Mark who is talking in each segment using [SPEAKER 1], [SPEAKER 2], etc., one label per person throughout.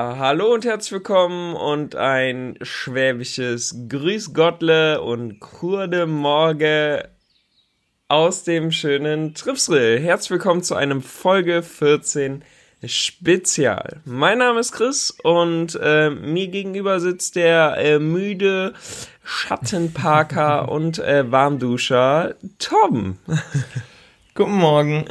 [SPEAKER 1] Ja, hallo und herzlich willkommen und ein schwäbisches Grüß Gottle und Kurde Morge aus dem schönen Tripsrill. Herzlich willkommen zu einem Folge 14 Spezial. Mein Name ist Chris und äh, mir gegenüber sitzt der äh, müde Schattenparker und äh, Warmduscher Tom.
[SPEAKER 2] Guten Morgen.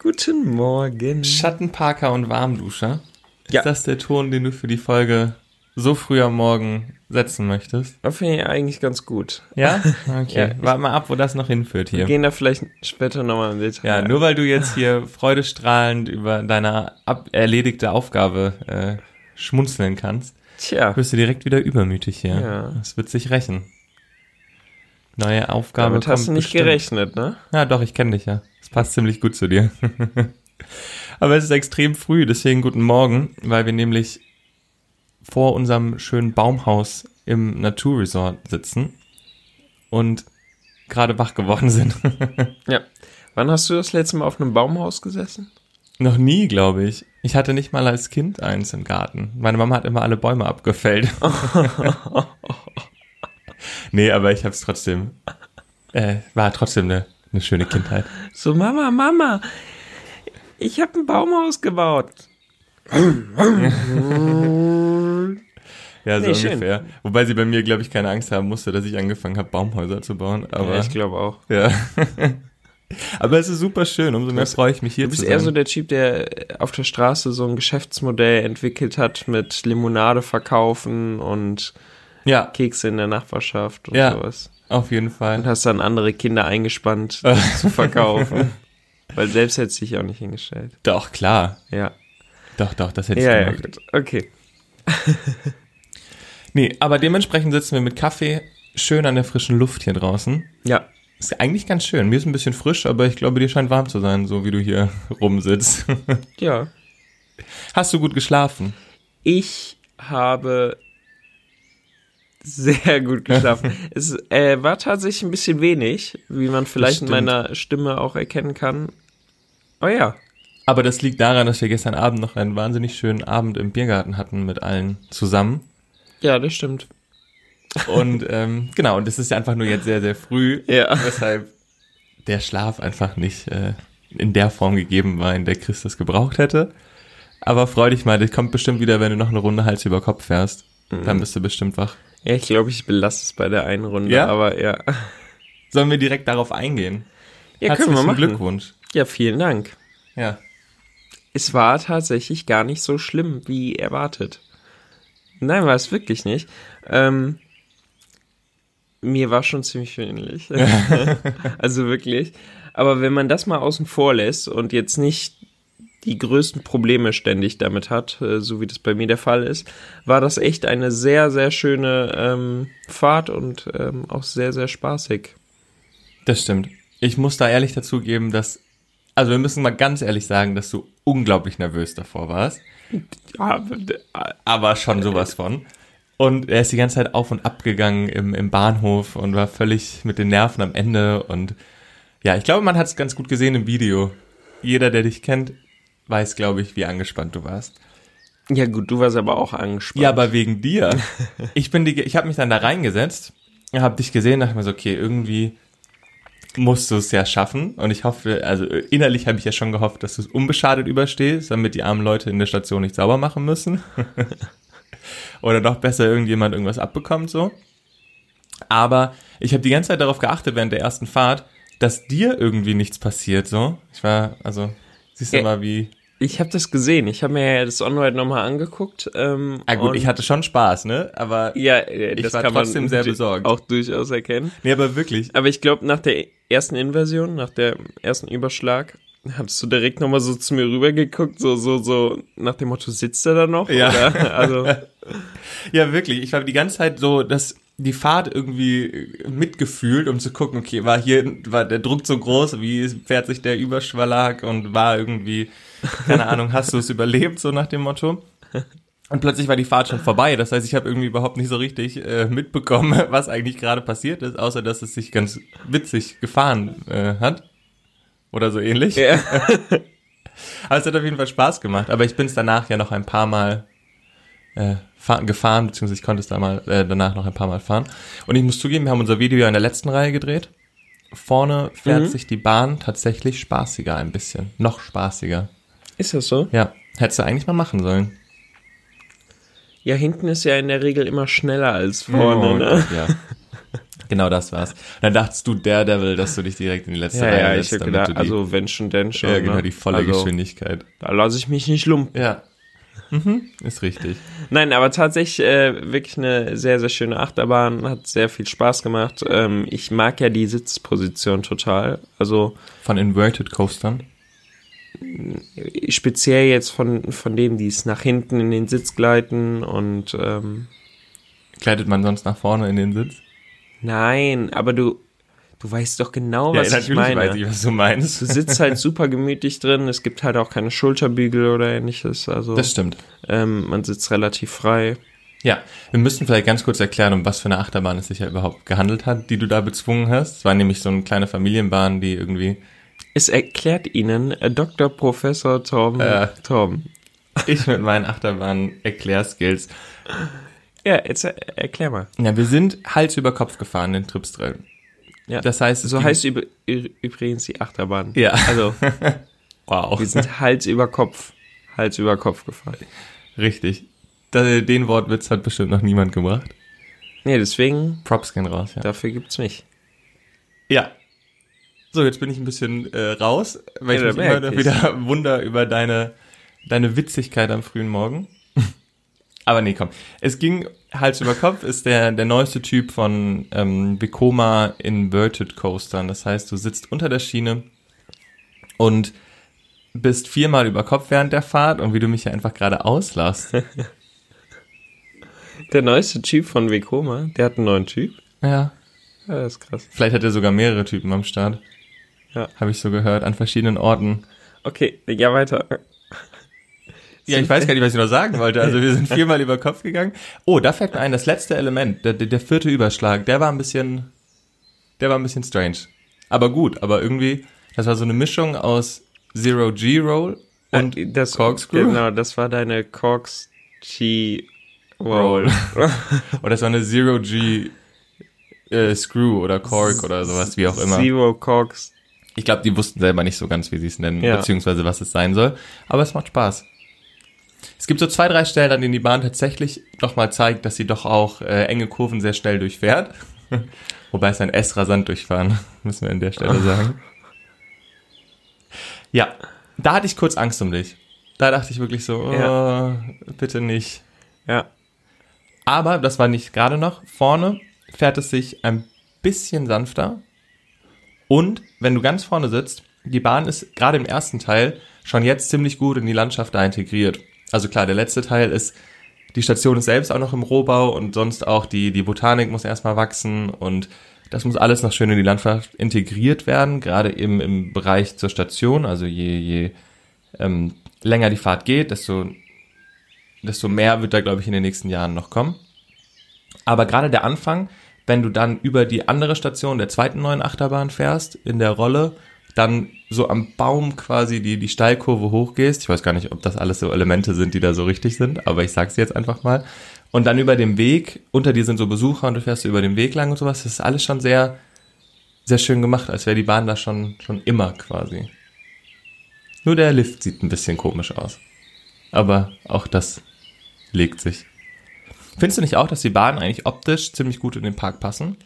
[SPEAKER 1] Guten Morgen.
[SPEAKER 2] Schattenparker und Warmduscher. Ist
[SPEAKER 1] Ja.
[SPEAKER 2] das der Ton, den du für die Folge so früh am Morgen setzen möchtest?
[SPEAKER 1] Das finde ich eigentlich ganz gut.
[SPEAKER 2] Ja? Okay.
[SPEAKER 1] Ja.
[SPEAKER 2] Warte mal ab, wo das noch hinführt
[SPEAKER 1] Wir
[SPEAKER 2] hier.
[SPEAKER 1] gehen da vielleicht später nochmal im Detail.
[SPEAKER 2] Ja, nur weil du jetzt hier freudestrahlend über deine ab erledigte Aufgabe äh, schmunzeln kannst,
[SPEAKER 1] Tja,
[SPEAKER 2] wirst du direkt wieder übermütig hier.
[SPEAKER 1] Ja.
[SPEAKER 2] Das wird sich rächen. Neue Aufgabe
[SPEAKER 1] damit hast du nicht
[SPEAKER 2] bestimmt.
[SPEAKER 1] gerechnet, ne?
[SPEAKER 2] Ja, doch, ich kenne dich ja. Das passt ziemlich gut zu dir. Aber es ist extrem früh, deswegen guten Morgen, weil wir nämlich vor unserem schönen Baumhaus im Naturresort sitzen und gerade wach geworden sind.
[SPEAKER 1] Ja. Wann hast du das letzte Mal auf einem Baumhaus gesessen?
[SPEAKER 2] Noch nie, glaube ich. Ich hatte nicht mal als Kind eins im Garten. Meine Mama hat immer alle Bäume abgefällt. nee, aber ich habe es trotzdem. Äh, war trotzdem eine, eine schöne Kindheit.
[SPEAKER 1] So, Mama, Mama, ich habe ein Baumhaus gebaut.
[SPEAKER 2] Ja, so
[SPEAKER 1] Nee, schön.
[SPEAKER 2] ungefähr. Wobei sie bei mir, glaube ich, keine Angst haben musste, dass ich angefangen habe, Baumhäuser zu bauen. Aber
[SPEAKER 1] ja,
[SPEAKER 2] ja.
[SPEAKER 1] ich glaube auch.
[SPEAKER 2] aber es ist super schön. Umso mehr freue ich mich hier
[SPEAKER 1] Du bist
[SPEAKER 2] zu
[SPEAKER 1] eher
[SPEAKER 2] sein.
[SPEAKER 1] so der Typ, der auf der Straße so ein Geschäftsmodell entwickelt hat mit Limonade verkaufen und
[SPEAKER 2] ja,
[SPEAKER 1] Kekse in der Nachbarschaft und
[SPEAKER 2] Ja.
[SPEAKER 1] sowas.
[SPEAKER 2] auf jeden
[SPEAKER 1] Und
[SPEAKER 2] Fall.
[SPEAKER 1] hast dann andere Kinder eingespannt, zu verkaufen. Weil selbst hättest du dich auch nicht hingestellt.
[SPEAKER 2] Doch, klar.
[SPEAKER 1] Ja.
[SPEAKER 2] Doch, doch, das hätte ich
[SPEAKER 1] Ja, ja,
[SPEAKER 2] gemacht.
[SPEAKER 1] gut. Okay.
[SPEAKER 2] Nee, aber dementsprechend sitzen wir mit Kaffee schön an der frischen Luft hier draußen.
[SPEAKER 1] Ja.
[SPEAKER 2] Ist eigentlich ganz schön. Mir ist ein bisschen frisch, aber ich glaube, dir scheint warm zu sein, so wie du hier rumsitzt.
[SPEAKER 1] Ja.
[SPEAKER 2] Hast du gut geschlafen?
[SPEAKER 1] Ich habe sehr gut geschlafen. es äh, war tatsächlich ein bisschen wenig, wie man vielleicht in meiner Stimme auch erkennen kann. Oh ja.
[SPEAKER 2] Aber das liegt daran, dass wir gestern Abend noch einen wahnsinnig schönen Abend im Biergarten hatten mit allen zusammen.
[SPEAKER 1] Ja, das stimmt.
[SPEAKER 2] Und ähm, genau, und das ist ja einfach nur jetzt sehr, sehr früh.
[SPEAKER 1] Ja.
[SPEAKER 2] Weshalb der Schlaf einfach nicht äh, in der Form gegeben war, in der Chris das gebraucht hätte. Aber freu dich mal, das kommt bestimmt wieder, wenn du noch eine Runde Hals über Kopf fährst. Dann bist du bestimmt wach.
[SPEAKER 1] Ja, ich glaube, ich belasse es bei der einen Runde,
[SPEAKER 2] Ja?
[SPEAKER 1] aber ja.
[SPEAKER 2] Sollen wir direkt darauf eingehen?
[SPEAKER 1] Ja, können wir
[SPEAKER 2] Herzlichen
[SPEAKER 1] machen.
[SPEAKER 2] Glückwunsch.
[SPEAKER 1] Ja, vielen Dank.
[SPEAKER 2] Ja.
[SPEAKER 1] Es war tatsächlich gar nicht so schlimm, wie erwartet. Nein, war es wirklich nicht. Ähm, mir war schon ziemlich ähnlich. also wirklich. Aber wenn man das mal außen vor lässt und jetzt nicht die größten Probleme ständig damit hat, äh, so wie das bei mir der Fall ist, war das echt eine sehr, sehr schöne ähm, Fahrt und ähm, auch sehr, sehr spaßig.
[SPEAKER 2] Das stimmt. Ich muss da ehrlich dazugeben, dass, also wir müssen mal ganz ehrlich sagen, dass du unglaublich nervös davor warst.
[SPEAKER 1] Ja,
[SPEAKER 2] aber schon sowas von. Und er ist die ganze Zeit auf und ab gegangen im, im Bahnhof und war völlig mit den Nerven am Ende. Und ja, ich glaube, man hat es ganz gut gesehen im Video. Jeder, der dich kennt, weiß, glaube ich, wie angespannt du warst.
[SPEAKER 1] ja gut, du warst aber auch angespannt.
[SPEAKER 2] Ja, aber wegen dir. Ich bin die, ich habe mich dann da reingesetzt, habe dich gesehen, dachte mir so, okay, irgendwie musst du es ja schaffen. Und ich hoffe, also innerlich habe ich ja schon gehofft, dass du es unbeschadet überstehst, damit die armen Leute in der Station nicht sauber machen müssen. Oder noch besser irgendjemand irgendwas abbekommt so. Aber ich habe die ganze Zeit darauf geachtet während der ersten Fahrt, dass dir irgendwie nichts passiert so. Ich war, also, siehst du
[SPEAKER 1] Ja.
[SPEAKER 2] mal, wie
[SPEAKER 1] Ich habe das gesehen. Ich habe mir das On-Ride nochmal angeguckt. Ähm,
[SPEAKER 2] Ah gut, ich hatte schon Spaß, ne? Aber
[SPEAKER 1] ja, äh,
[SPEAKER 2] ich
[SPEAKER 1] das
[SPEAKER 2] war
[SPEAKER 1] kann
[SPEAKER 2] trotzdem
[SPEAKER 1] man
[SPEAKER 2] sehr besorgt.
[SPEAKER 1] auch durchaus erkennen.
[SPEAKER 2] nee, aber wirklich.
[SPEAKER 1] Aber ich glaube, nach der ersten Inversion, nach der ersten Überschlag, hattest du direkt nochmal so zu mir rübergeguckt, so, so, so nach dem Motto, sitzt er da noch?
[SPEAKER 2] Ja.
[SPEAKER 1] Oder? Also,
[SPEAKER 2] Ja, wirklich. Ich war die ganze Zeit so, dass die Fahrt irgendwie mitgefühlt, um zu gucken, okay, war hier, war der Druck so groß, wie fährt sich der Überschlag und war irgendwie, keine Ahnung, hast du es überlebt, so nach dem Motto. Und plötzlich war die Fahrt schon vorbei. Das heißt, ich habe irgendwie überhaupt nicht so richtig äh, mitbekommen, was eigentlich gerade passiert ist, außer dass es sich ganz witzig gefahren äh, hat. Oder so ähnlich.
[SPEAKER 1] ja.
[SPEAKER 2] Aber es hat auf jeden Fall Spaß gemacht. Aber ich bin es danach ja noch ein paar Mal äh, fahr, gefahren, beziehungsweise ich konnte es da mal, äh, danach noch ein paar Mal fahren. Und ich muss zugeben, wir haben unser Video ja in der letzten Reihe gedreht. Vorne fährt
[SPEAKER 1] Mhm.
[SPEAKER 2] sich die Bahn tatsächlich spaßiger ein bisschen. Noch spaßiger.
[SPEAKER 1] Ist das so?
[SPEAKER 2] Ja, hättest du eigentlich mal machen sollen.
[SPEAKER 1] Ja, hinten ist ja in der Regel immer schneller als vorne,
[SPEAKER 2] Oh
[SPEAKER 1] ne?
[SPEAKER 2] Gott, ja. Genau das war's. Und dann dachtest du, Daredevil, dass du dich direkt in die letzte
[SPEAKER 1] Ja,
[SPEAKER 2] Reihe
[SPEAKER 1] ja,
[SPEAKER 2] setzt,
[SPEAKER 1] ich
[SPEAKER 2] damit
[SPEAKER 1] gedacht,
[SPEAKER 2] die,
[SPEAKER 1] also wenn schon, denn schon.
[SPEAKER 2] ja, genau,
[SPEAKER 1] ne?
[SPEAKER 2] die volle
[SPEAKER 1] also,
[SPEAKER 2] Geschwindigkeit.
[SPEAKER 1] Da lasse ich mich nicht lumpen.
[SPEAKER 2] Ja. Mhm, ist richtig.
[SPEAKER 1] Nein, aber tatsächlich äh, wirklich eine sehr, sehr schöne Achterbahn, hat sehr viel Spaß gemacht. Ähm, ich mag ja die Sitzposition total. Also
[SPEAKER 2] Von Inverted Coastern.
[SPEAKER 1] Speziell jetzt von, von denen, die es nach hinten in den Sitz gleiten und ähm,
[SPEAKER 2] Gleitet man sonst nach vorne in den Sitz?
[SPEAKER 1] nein, aber du, du weißt doch genau, was ich meine.
[SPEAKER 2] weiß ich, was du meinst.
[SPEAKER 1] Du sitzt halt super gemütlich drin, es gibt halt auch keine Schulterbügel oder ähnliches, also
[SPEAKER 2] Das stimmt.
[SPEAKER 1] ähm, man sitzt relativ frei.
[SPEAKER 2] Ja, wir müssten vielleicht ganz kurz erklären, um was für eine Achterbahn es sich ja überhaupt gehandelt hat, die du da bezwungen hast. Es war nämlich so eine kleine Familienbahn, die irgendwie,
[SPEAKER 1] Es erklärt Ihnen äh, Dr. Professor Torben.
[SPEAKER 2] Äh.
[SPEAKER 1] Torben.
[SPEAKER 2] ich mit meinen Achterbahn-Erklärskills.
[SPEAKER 1] Ja, jetzt äh, erklär mal.
[SPEAKER 2] Ja, wir sind Hals über Kopf gefahren, den Tripsdrill.
[SPEAKER 1] Ja.
[SPEAKER 2] Das heißt,
[SPEAKER 1] So heißt übrigens die Achterbahn.
[SPEAKER 2] Ja.
[SPEAKER 1] Also,
[SPEAKER 2] Wow.
[SPEAKER 1] wir sind Hals über Kopf, Hals über Kopf gefahren.
[SPEAKER 2] Richtig. Den Wortwitz hat bestimmt noch niemand gebracht.
[SPEAKER 1] Nee, deswegen,
[SPEAKER 2] Props gehen raus, ja.
[SPEAKER 1] dafür gibt's mich.
[SPEAKER 2] Ja. So, jetzt bin ich ein bisschen äh, raus, weil
[SPEAKER 1] Ja,
[SPEAKER 2] ich mich immer
[SPEAKER 1] ich.
[SPEAKER 2] wieder wunder über deine, deine Witzigkeit am frühen Morgen. Aber nee, komm. Es ging Hals über Kopf, ist der, der neueste Typ von ähm, Vekoma Inverted Coastern. Das heißt, du sitzt unter der Schiene und bist viermal über Kopf während der Fahrt und wie du mich ja einfach gerade auslachst.
[SPEAKER 1] Der neueste Typ von Vekoma, der hat einen neuen Typ.
[SPEAKER 2] ja.
[SPEAKER 1] Ja, das ist krass.
[SPEAKER 2] Vielleicht hat er sogar mehrere Typen am Start.
[SPEAKER 1] Ja.
[SPEAKER 2] Habe ich so gehört, an verschiedenen Orten.
[SPEAKER 1] Okay, ja, weiter.
[SPEAKER 2] Ja, ich weiß gar nicht, was ich noch sagen wollte. Also wir sind viermal über Kopf gegangen. Oh, da fällt mir ein, das letzte Element, der, der, vierte Überschlag, der war ein bisschen, der war ein bisschen strange. Aber gut, aber irgendwie, das war so eine Mischung aus Zero G Roll und
[SPEAKER 1] Äh, das,
[SPEAKER 2] Corkscrew.
[SPEAKER 1] Genau, das war deine Corks G Roll.
[SPEAKER 2] Oder das war eine Zero G äh, Screw oder Cork oder sowas, wie auch immer.
[SPEAKER 1] Zero Corks.
[SPEAKER 2] Ich glaube, die wussten selber nicht so ganz, wie sie es nennen,
[SPEAKER 1] Ja.
[SPEAKER 2] beziehungsweise was es sein soll. Aber es macht Spaß. Es gibt so zwei, drei Stellen, an denen die Bahn tatsächlich doch mal zeigt, dass sie doch auch äh, enge Kurven sehr schnell durchfährt. Wobei es ein S rasant durchfahren, müssen wir an der Stelle sagen. Ja, da hatte ich kurz Angst um dich. Da dachte ich wirklich so, oh,
[SPEAKER 1] Ja.
[SPEAKER 2] bitte nicht.
[SPEAKER 1] Ja.
[SPEAKER 2] Aber das war nicht gerade noch. Vorne fährt es sich ein bisschen sanfter. Und wenn du ganz vorne sitzt, die Bahn ist gerade im ersten Teil schon jetzt ziemlich gut in die Landschaft da integriert. Also klar, der letzte Teil ist, die Station ist selbst auch noch im Rohbau und sonst auch die, die Botanik muss erstmal wachsen und das muss alles noch schön in die Landschaft integriert werden, gerade eben im Bereich zur Station. Also je, je ähm, länger die Fahrt geht, desto, desto mehr wird da, glaube ich, in den nächsten Jahren noch kommen. Aber gerade der Anfang, wenn du dann über die andere Station der zweiten neuen Achterbahn fährst, in der Rolle, dann so am Baum quasi die, die Steilkurve hochgehst. Ich weiß gar nicht, ob das alles so Elemente sind, die da so richtig sind, aber ich sag's jetzt einfach mal. Und dann über dem Weg, unter dir sind so Besucher und du fährst über den Weg lang und sowas. Das ist alles schon sehr, sehr schön gemacht, als wäre die Bahn da schon, schon immer quasi. Nur der Lift sieht ein bisschen komisch aus. Aber auch das legt sich. Findest du nicht auch, dass die Bahnen eigentlich optisch ziemlich gut in den Park passen?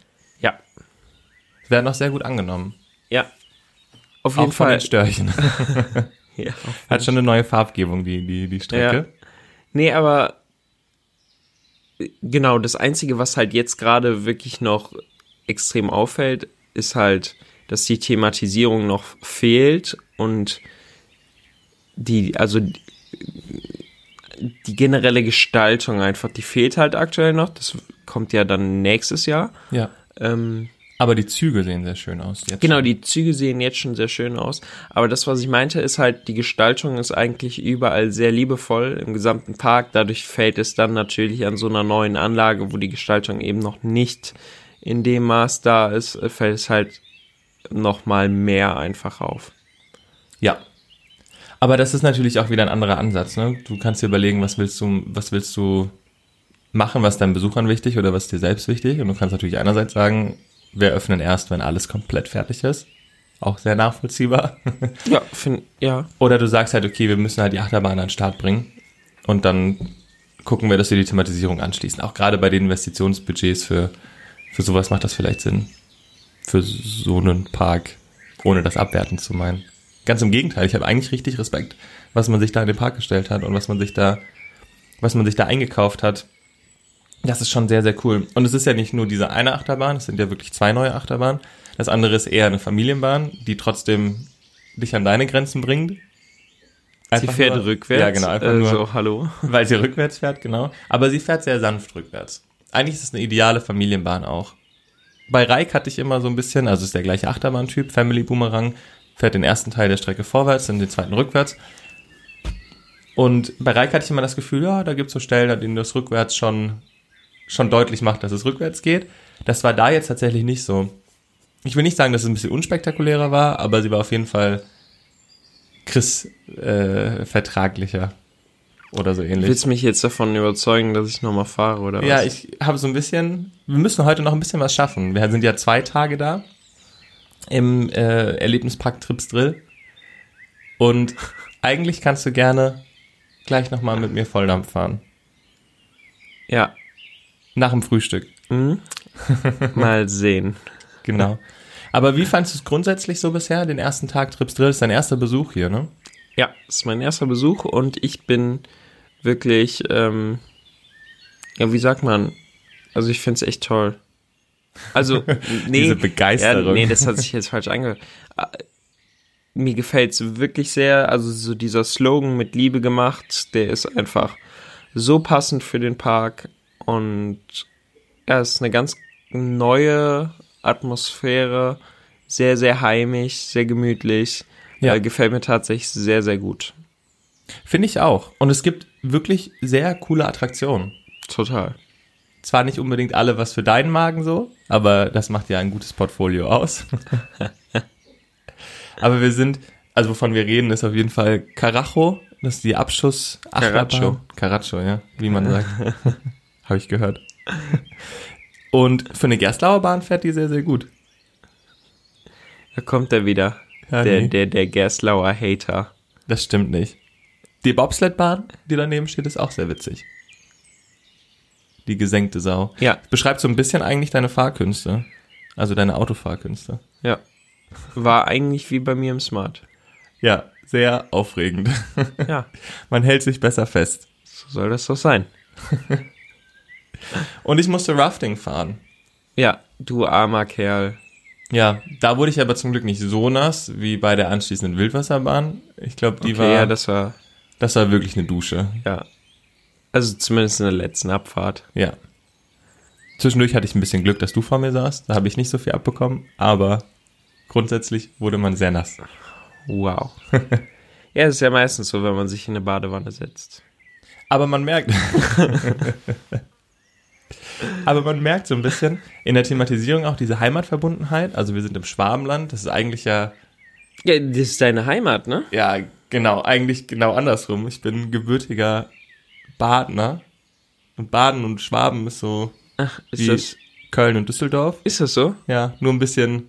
[SPEAKER 1] Ja.
[SPEAKER 2] Werden auch sehr gut angenommen.
[SPEAKER 1] Ja. Auf
[SPEAKER 2] Auch
[SPEAKER 1] jeden
[SPEAKER 2] von
[SPEAKER 1] Fall.
[SPEAKER 2] den Störchen.
[SPEAKER 1] Ja.
[SPEAKER 2] Hat schon eine neue Farbgebung, die, die, die Strecke.
[SPEAKER 1] Nee, aber genau, das Einzige, was halt jetzt gerade wirklich noch extrem auffällt, ist halt, dass die Thematisierung noch fehlt und die, also die, generelle Gestaltung einfach, die fehlt halt aktuell noch. Das kommt ja dann nächstes Jahr.
[SPEAKER 2] Ja.
[SPEAKER 1] Ähm,
[SPEAKER 2] Aber die Züge sehen sehr schön aus. Jetzt
[SPEAKER 1] Genau,
[SPEAKER 2] schon.
[SPEAKER 1] die Züge sehen jetzt schon sehr schön aus. Aber das, was ich meinte, ist halt, die Gestaltung ist eigentlich überall sehr liebevoll im gesamten Park. Dadurch fällt es dann natürlich an so einer neuen Anlage, wo die Gestaltung eben noch nicht in dem Maß da ist, fällt es halt noch mal mehr einfach auf.
[SPEAKER 2] Ja. Aber das ist natürlich auch wieder ein anderer Ansatz. Ne? Du kannst dir überlegen, was willst du, was willst du machen, was deinen Besuchern wichtig oder was dir selbst wichtig. Und du kannst natürlich einerseits sagen, wir öffnen erst, wenn alles komplett fertig ist. Auch sehr nachvollziehbar.
[SPEAKER 1] Ja, find, ja.
[SPEAKER 2] Oder du sagst halt, okay, wir müssen halt die Achterbahn an den Start bringen. Und dann gucken wir, dass wir die Thematisierung anschließen. Auch gerade bei den Investitionsbudgets für, für sowas macht das vielleicht Sinn. Für so einen Park, ohne das abwerten zu meinen. Ganz im Gegenteil, ich habe eigentlich richtig Respekt, was man sich da in den Park gestellt hat und was man sich da, was man sich da eingekauft hat. Das ist schon sehr, sehr cool. Und es ist ja nicht nur diese eine Achterbahn, es sind ja wirklich zwei neue Achterbahnen. Das andere ist eher eine Familienbahn, die trotzdem dich an deine Grenzen bringt.
[SPEAKER 1] Sie
[SPEAKER 2] Einfach
[SPEAKER 1] fährt
[SPEAKER 2] nur-
[SPEAKER 1] rückwärts.
[SPEAKER 2] Ja, genau, einfach
[SPEAKER 1] äh,
[SPEAKER 2] nur,
[SPEAKER 1] So, hallo.
[SPEAKER 2] weil sie rückwärts fährt, genau. Aber sie fährt sehr sanft rückwärts. Eigentlich ist es eine ideale Familienbahn auch. Bei Reik hatte ich immer so ein bisschen, also ist der gleiche Achterbahntyp, Family Boomerang, fährt den ersten Teil der Strecke vorwärts, dann den zweiten rückwärts. Und bei Reik hatte ich immer das Gefühl, ja, da gibt's so Stellen, an denen das rückwärts schon, schon deutlich macht, dass es rückwärts geht. Das war da jetzt tatsächlich nicht so. Ich will nicht sagen, dass es ein bisschen unspektakulärer war, aber sie war auf jeden Fall Chris äh, vertraglicher oder so ähnlich.
[SPEAKER 1] Willst du mich jetzt davon überzeugen, dass ich nochmal fahre, oder was?
[SPEAKER 2] Ja, ich habe so ein bisschen, wir müssen heute noch ein bisschen was schaffen. Wir sind ja zwei Tage da im äh, Erlebnispark Trips Drill. Und eigentlich kannst du gerne gleich nochmal mit mir Volldampf fahren.
[SPEAKER 1] Ja.
[SPEAKER 2] Nach dem Frühstück.
[SPEAKER 1] Hm? Mal sehen.
[SPEAKER 2] Genau. Aber wie fandest du es grundsätzlich so bisher, den ersten Tag Trips Drill? ist dein erster Besuch hier, ne?
[SPEAKER 1] Ja, ist mein erster Besuch und ich bin wirklich, ähm, ja, wie sagt man? Also ich finde es echt toll. Also, nee.
[SPEAKER 2] Diese Begeisterung.
[SPEAKER 1] Ja, nee, das hat sich jetzt falsch angehört. Äh, Mir gefällt es wirklich sehr. Also so dieser Slogan mit Liebe gemacht, der ist einfach so passend für den Park und ja, es ist eine ganz neue Atmosphäre, sehr, sehr heimisch, sehr gemütlich.
[SPEAKER 2] Ja.
[SPEAKER 1] Äh, gefällt mir tatsächlich sehr, sehr gut.
[SPEAKER 2] Finde ich auch. Und es gibt wirklich sehr coole Attraktionen.
[SPEAKER 1] Total.
[SPEAKER 2] Zwar nicht unbedingt alle was für deinen Magen so, aber das macht ja ein gutes Portfolio aus. aber wir sind, also wovon wir reden, ist auf jeden Fall Carajo, das ist die Abschuss
[SPEAKER 1] Caracho.
[SPEAKER 2] Caracho, ja, wie man sagt. Habe ich gehört. Und für eine Gerstlauer Bahn fährt die sehr, sehr gut.
[SPEAKER 1] Da kommt er wieder.
[SPEAKER 2] Ja,
[SPEAKER 1] der,
[SPEAKER 2] nee.
[SPEAKER 1] der, der Gerslauer Hater.
[SPEAKER 2] Das stimmt nicht. Die Bobsledbahn, die daneben steht, ist auch sehr witzig. Die gesenkte Sau.
[SPEAKER 1] Ja,
[SPEAKER 2] Beschreibt so ein bisschen eigentlich deine Fahrkünste. Also deine Autofahrkünste.
[SPEAKER 1] ja. War eigentlich wie bei mir im Smart.
[SPEAKER 2] Ja, sehr aufregend.
[SPEAKER 1] Ja,
[SPEAKER 2] Man hält sich besser fest.
[SPEAKER 1] so soll das doch sein.
[SPEAKER 2] Und ich musste Rafting fahren.
[SPEAKER 1] Ja, du armer Kerl.
[SPEAKER 2] Ja, da wurde ich aber zum Glück nicht so nass wie bei der anschließenden Wildwasserbahn. Ich glaube, die
[SPEAKER 1] Okay,
[SPEAKER 2] war,
[SPEAKER 1] ja,
[SPEAKER 2] das,
[SPEAKER 1] das war,
[SPEAKER 2] das war wirklich eine Dusche.
[SPEAKER 1] ja. Also zumindest in der letzten Abfahrt.
[SPEAKER 2] Ja. Zwischendurch hatte ich ein bisschen Glück, dass du vor mir saßt. Da habe ich nicht so viel abbekommen, aber grundsätzlich wurde man sehr nass.
[SPEAKER 1] Wow. ja, es ist ja meistens so, wenn man sich in eine Badewanne setzt.
[SPEAKER 2] Aber man merkt. Aber man merkt so ein bisschen in der Thematisierung auch diese Heimatverbundenheit. Also wir sind im Schwabenland. Das ist eigentlich ja,
[SPEAKER 1] Ja, das ist deine Heimat, ne?
[SPEAKER 2] ja, genau, eigentlich genau andersrum. Ich bin gebürtiger Badener. Und Baden und Schwaben ist so
[SPEAKER 1] Ach, ist
[SPEAKER 2] wie
[SPEAKER 1] das,
[SPEAKER 2] Köln und Düsseldorf.
[SPEAKER 1] ist das so?
[SPEAKER 2] Ja, nur ein bisschen,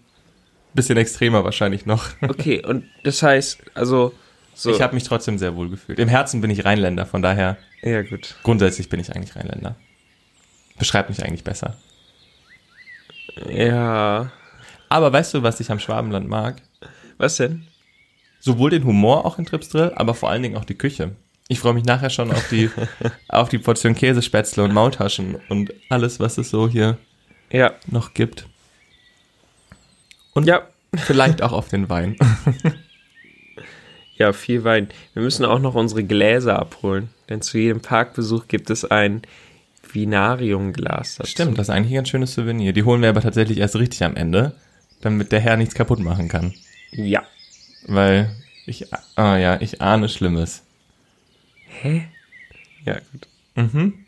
[SPEAKER 2] bisschen extremer wahrscheinlich noch.
[SPEAKER 1] Okay, und das heißt, also, so.
[SPEAKER 2] Ich habe mich trotzdem sehr wohl gefühlt. Im Herzen bin ich Rheinländer, von daher
[SPEAKER 1] ja, gut.
[SPEAKER 2] grundsätzlich bin ich eigentlich Rheinländer. Beschreibt mich eigentlich besser.
[SPEAKER 1] Ja.
[SPEAKER 2] Aber weißt du, was ich am Schwabenland mag?
[SPEAKER 1] Was denn?
[SPEAKER 2] Sowohl den Humor auch in Trips Drill, aber vor allen Dingen auch die Küche. Ich freue mich nachher schon auf die, auf die Portion Käsespätzle und Maultaschen und alles, was es so hier
[SPEAKER 1] Ja.
[SPEAKER 2] noch gibt.
[SPEAKER 1] Und ja,
[SPEAKER 2] Vielleicht auch auf den Wein.
[SPEAKER 1] Ja, viel Wein. Wir müssen auch noch unsere Gläser abholen, denn zu jedem Parkbesuch gibt es ein Vinarium-Glas. dazu.
[SPEAKER 2] Stimmt, das ist eigentlich ein ganz schönes Souvenir. Die holen wir aber tatsächlich erst richtig am Ende, damit der Herr nichts kaputt machen kann.
[SPEAKER 1] Ja.
[SPEAKER 2] Weil ich, ah ja, ich ahne Schlimmes.
[SPEAKER 1] Hä? Ja, gut.
[SPEAKER 2] Mhm.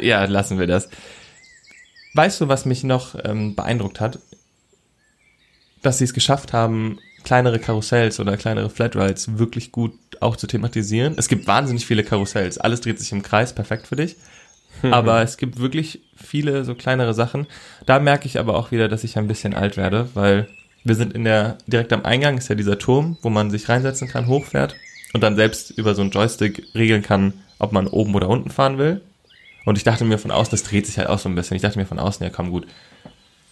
[SPEAKER 2] Ja, lassen wir das. Weißt du, was mich noch ähm, beeindruckt hat? Dass sie es geschafft haben, kleinere Karussells oder kleinere Flatrides wirklich gut auch zu thematisieren. Es gibt wahnsinnig viele Karussells. Alles dreht sich im Kreis, perfekt für dich. Aber es gibt wirklich viele so kleinere Sachen. Da merke ich aber auch wieder, dass ich ein bisschen alt werde, weil wir sind in der, direkt am Eingang ist ja dieser Turm, wo man sich reinsetzen kann, hochfährt und dann selbst über so einen Joystick regeln kann, ob man oben oder unten fahren will. Und ich dachte mir von außen, das dreht sich halt auch so ein bisschen. Ich dachte mir von außen, ja komm gut,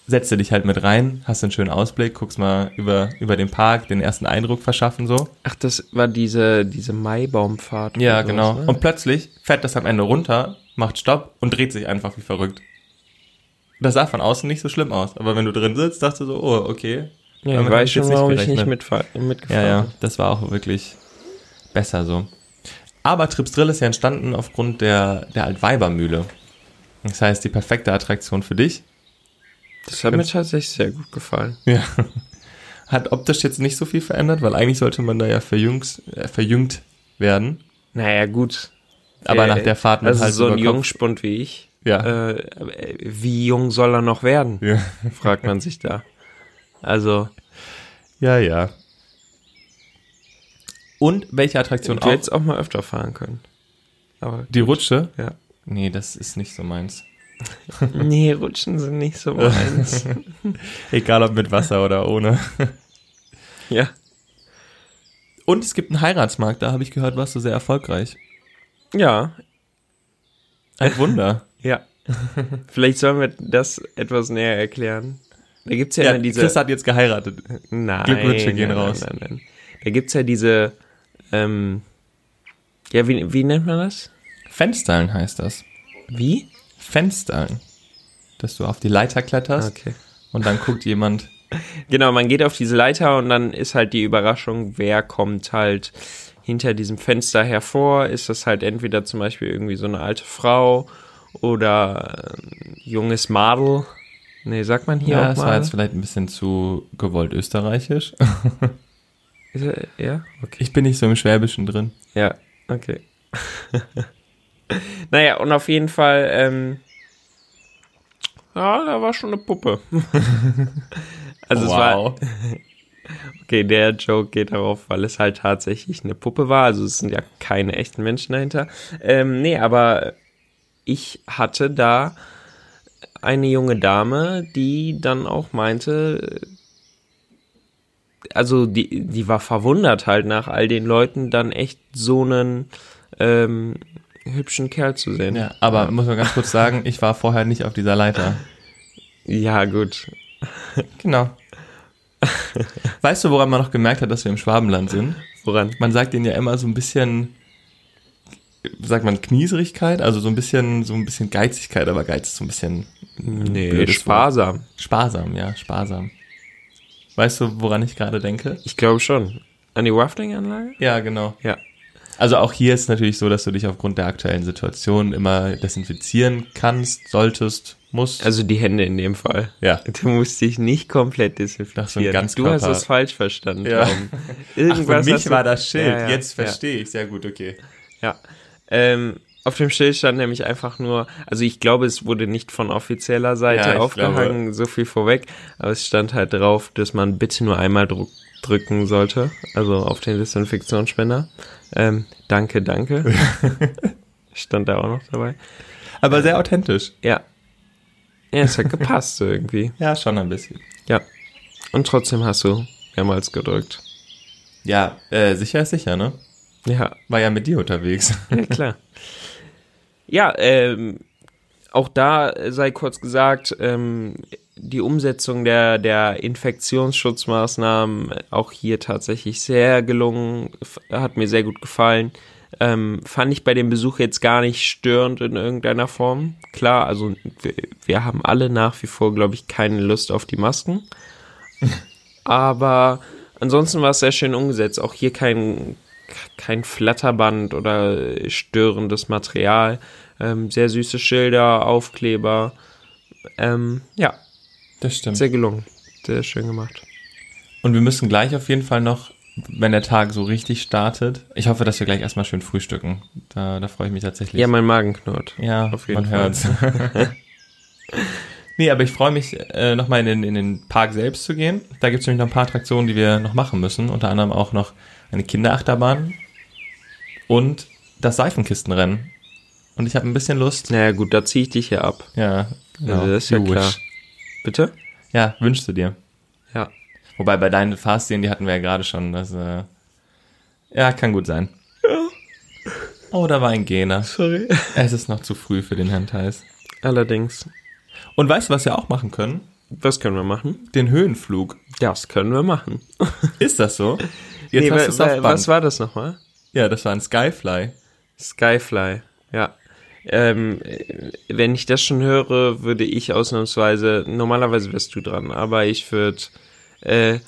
[SPEAKER 2] setze dich halt mit rein, hast einen schönen Ausblick, guckst mal über, über den Park, den ersten Eindruck verschaffen so.
[SPEAKER 1] Ach, das war diese, diese Maibaumfahrt.
[SPEAKER 2] Ja, genau.
[SPEAKER 1] sowas, ne?
[SPEAKER 2] Und plötzlich fährt das am Ende runter, macht Stopp und dreht sich einfach wie verrückt. Das sah von außen nicht so schlimm aus, aber wenn du drin sitzt, dachtest du so, oh, okay.
[SPEAKER 1] Ja, ich weiß
[SPEAKER 2] jetzt
[SPEAKER 1] schon, warum ich nicht mitgefahren
[SPEAKER 2] Ja, ja, das war auch wirklich besser so. Aber Trips Drill ist ja entstanden aufgrund der, der Altweibermühle. Das heißt, die perfekte Attraktion für dich.
[SPEAKER 1] Das hat mir tatsächlich sehr gut gefallen.
[SPEAKER 2] Ja. Hat optisch jetzt nicht so viel verändert, weil eigentlich sollte man da ja verjüngt, äh, verjüngt werden.
[SPEAKER 1] Naja, gut.
[SPEAKER 2] Aber
[SPEAKER 1] Äh,
[SPEAKER 2] nach der Fahrt mit
[SPEAKER 1] also
[SPEAKER 2] Hals
[SPEAKER 1] so ein Jungspund wie ich.
[SPEAKER 2] Ja.
[SPEAKER 1] Äh, wie jung soll er noch werden?
[SPEAKER 2] Ja.
[SPEAKER 1] Fragt man sich da. Also,
[SPEAKER 2] Ja, ja. Und welche Attraktion
[SPEAKER 1] du
[SPEAKER 2] auch?
[SPEAKER 1] hättest auch mal öfter fahren können. Aber
[SPEAKER 2] Die Rutsche?
[SPEAKER 1] ja.
[SPEAKER 2] Nee, das ist nicht so meins.
[SPEAKER 1] Nee, Rutschen sind nicht so meins.
[SPEAKER 2] Egal ob mit Wasser oder ohne.
[SPEAKER 1] ja.
[SPEAKER 2] Und es gibt einen Heiratsmarkt, da habe ich gehört, warst du sehr erfolgreich.
[SPEAKER 1] Ja,
[SPEAKER 2] Ein Wunder.
[SPEAKER 1] ja. Vielleicht sollen wir das etwas näher erklären. Da gibt's ja,
[SPEAKER 2] ja,
[SPEAKER 1] immer diese.
[SPEAKER 2] Chris hat jetzt geheiratet.
[SPEAKER 1] nein,
[SPEAKER 2] Glückwünsche gehen
[SPEAKER 1] nein,
[SPEAKER 2] raus.
[SPEAKER 1] Nein, nein, nein. Da gibt's ja diese. Ähm, ja, wie, wie nennt man das?
[SPEAKER 2] Fenstern heißt das.
[SPEAKER 1] Wie?
[SPEAKER 2] Fenstern. Dass du auf die Leiter kletterst
[SPEAKER 1] Okay.
[SPEAKER 2] und dann guckt jemand.
[SPEAKER 1] Genau, man geht auf diese Leiter und dann ist halt die Überraschung, wer kommt halt hinter diesem Fenster hervor. Ist das halt entweder zum Beispiel irgendwie so eine alte Frau oder ein junges Madel. Nee, sagt man hier
[SPEAKER 2] Ja,
[SPEAKER 1] auch
[SPEAKER 2] das war jetzt vielleicht ein bisschen zu gewollt österreichisch.
[SPEAKER 1] Ist er, ja, okay.
[SPEAKER 2] Ich bin nicht so im Schwäbischen drin.
[SPEAKER 1] Ja, okay. naja, und auf jeden Fall, ähm, ja, da war schon eine Puppe. also es war, okay, der Joke geht darauf, weil es halt tatsächlich eine Puppe war. Also es sind ja keine echten Menschen dahinter. Ähm, nee, aber ich hatte da eine junge Dame, die dann auch meinte, also die, die war verwundert halt nach all den Leuten dann echt so einen ähm, hübschen Kerl zu sehen.
[SPEAKER 2] Ja, aber muss man ganz kurz sagen, ich war vorher nicht auf dieser Leiter.
[SPEAKER 1] Ja, gut.
[SPEAKER 2] Genau. Weißt du, woran man noch gemerkt hat, dass wir im Schwabenland sind?
[SPEAKER 1] Woran?
[SPEAKER 2] Man sagt denen ja immer so ein bisschen, sagt man Knieserigkeit, also so ein bisschen, so ein bisschen Geizigkeit, aber Geiz ist so ein bisschen
[SPEAKER 1] Nee, sparsam.
[SPEAKER 2] sparsam, ja, sparsam. Weißt du, woran ich gerade denke?
[SPEAKER 1] Ich glaube schon. An die Rafting-Anlage?
[SPEAKER 2] Ja, genau.
[SPEAKER 1] Ja.
[SPEAKER 2] Also auch hier ist es natürlich so, dass du dich aufgrund der aktuellen Situation immer desinfizieren kannst, solltest, musst.
[SPEAKER 1] Also die Hände in dem Fall.
[SPEAKER 2] ja.
[SPEAKER 1] Du musst dich nicht komplett
[SPEAKER 2] Ach, so
[SPEAKER 1] desinfizieren. Du hast es falsch verstanden.
[SPEAKER 2] Ja.
[SPEAKER 1] Tom.
[SPEAKER 2] Ach,
[SPEAKER 1] Irgendwas
[SPEAKER 2] für mich war das Schild.
[SPEAKER 1] Ja, ja,
[SPEAKER 2] Jetzt
[SPEAKER 1] ja.
[SPEAKER 2] verstehe ich. Sehr gut, okay.
[SPEAKER 1] Ja. Ähm, auf dem Schild stand nämlich einfach nur, also ich glaube, es wurde nicht von offizieller Seite
[SPEAKER 2] Ja,
[SPEAKER 1] aufgehangen, so viel vorweg, aber es stand halt drauf, dass man bitte nur einmal druck, drücken sollte, also auf den Desinfektionsspender. Ähm, danke, danke. stand da auch noch dabei.
[SPEAKER 2] Aber sehr authentisch.
[SPEAKER 1] Ja. Ja, es hat gepasst irgendwie.
[SPEAKER 2] Ja, schon ein bisschen.
[SPEAKER 1] Ja. Und trotzdem hast du mehrmals gedrückt.
[SPEAKER 2] Ja, äh, sicher ist sicher, ne?
[SPEAKER 1] Ja,
[SPEAKER 2] War ja mit dir unterwegs.
[SPEAKER 1] Ja, klar. ja, ähm, auch da sei kurz gesagt, ähm, die Umsetzung der, der Infektionsschutzmaßnahmen auch hier tatsächlich sehr gelungen, hat mir sehr gut gefallen. Ähm, fand ich bei dem Besuch jetzt gar nicht störend in irgendeiner Form. Klar, also wir, wir haben alle nach wie vor, glaube ich, keine Lust auf die Masken. Aber ansonsten war es sehr schön umgesetzt. Auch hier kein, kein Flatterband oder störendes Material. Ähm, sehr süße Schilder, Aufkleber. Ähm, ja,
[SPEAKER 2] Das stimmt.
[SPEAKER 1] sehr gelungen. Sehr schön gemacht.
[SPEAKER 2] Und wir müssen gleich auf jeden Fall noch, wenn der Tag so richtig startet, ich hoffe, dass wir gleich erstmal schön frühstücken. Da, da freue ich mich tatsächlich.
[SPEAKER 1] Ja, mein Magen knurrt.
[SPEAKER 2] ja
[SPEAKER 1] auf jeden
[SPEAKER 2] man
[SPEAKER 1] Fall.
[SPEAKER 2] hört's. Nee, aber ich freue mich, äh, nochmal in den, in den Park selbst zu gehen. Da gibt es nämlich noch ein paar Attraktionen, die wir noch machen müssen. Unter anderem auch noch eine Kinderachterbahn und das Seifenkistenrennen. Und ich habe ein bisschen Lust.
[SPEAKER 1] Naja, gut, da ziehe ich dich hier ab.
[SPEAKER 2] Ja, genau.
[SPEAKER 1] Also das ist ja
[SPEAKER 2] You
[SPEAKER 1] klar.
[SPEAKER 2] wish.
[SPEAKER 1] Bitte?
[SPEAKER 2] Ja, wünschst du dir.
[SPEAKER 1] Ja.
[SPEAKER 2] Wobei bei deinen Fahrszen, die hatten wir ja gerade schon. Das, äh, ja, kann gut sein. Oh, da war ein Gena.
[SPEAKER 1] Sorry.
[SPEAKER 2] Es ist noch zu früh für den Hentais.
[SPEAKER 1] Allerdings.
[SPEAKER 2] Und weißt du, was wir auch machen können?
[SPEAKER 1] Was können wir machen?
[SPEAKER 2] Den Höhenflug.
[SPEAKER 1] Das können wir machen.
[SPEAKER 2] Ist das so? Jetzt
[SPEAKER 1] Nee,
[SPEAKER 2] hast du's auf Band.
[SPEAKER 1] was war das nochmal?
[SPEAKER 2] Ja, das war ein Skyfly.
[SPEAKER 1] Skyfly, ja. Ähm, äh, wenn ich das schon höre, würde ich ausnahmsweise, normalerweise wärst du dran, aber ich würde äh,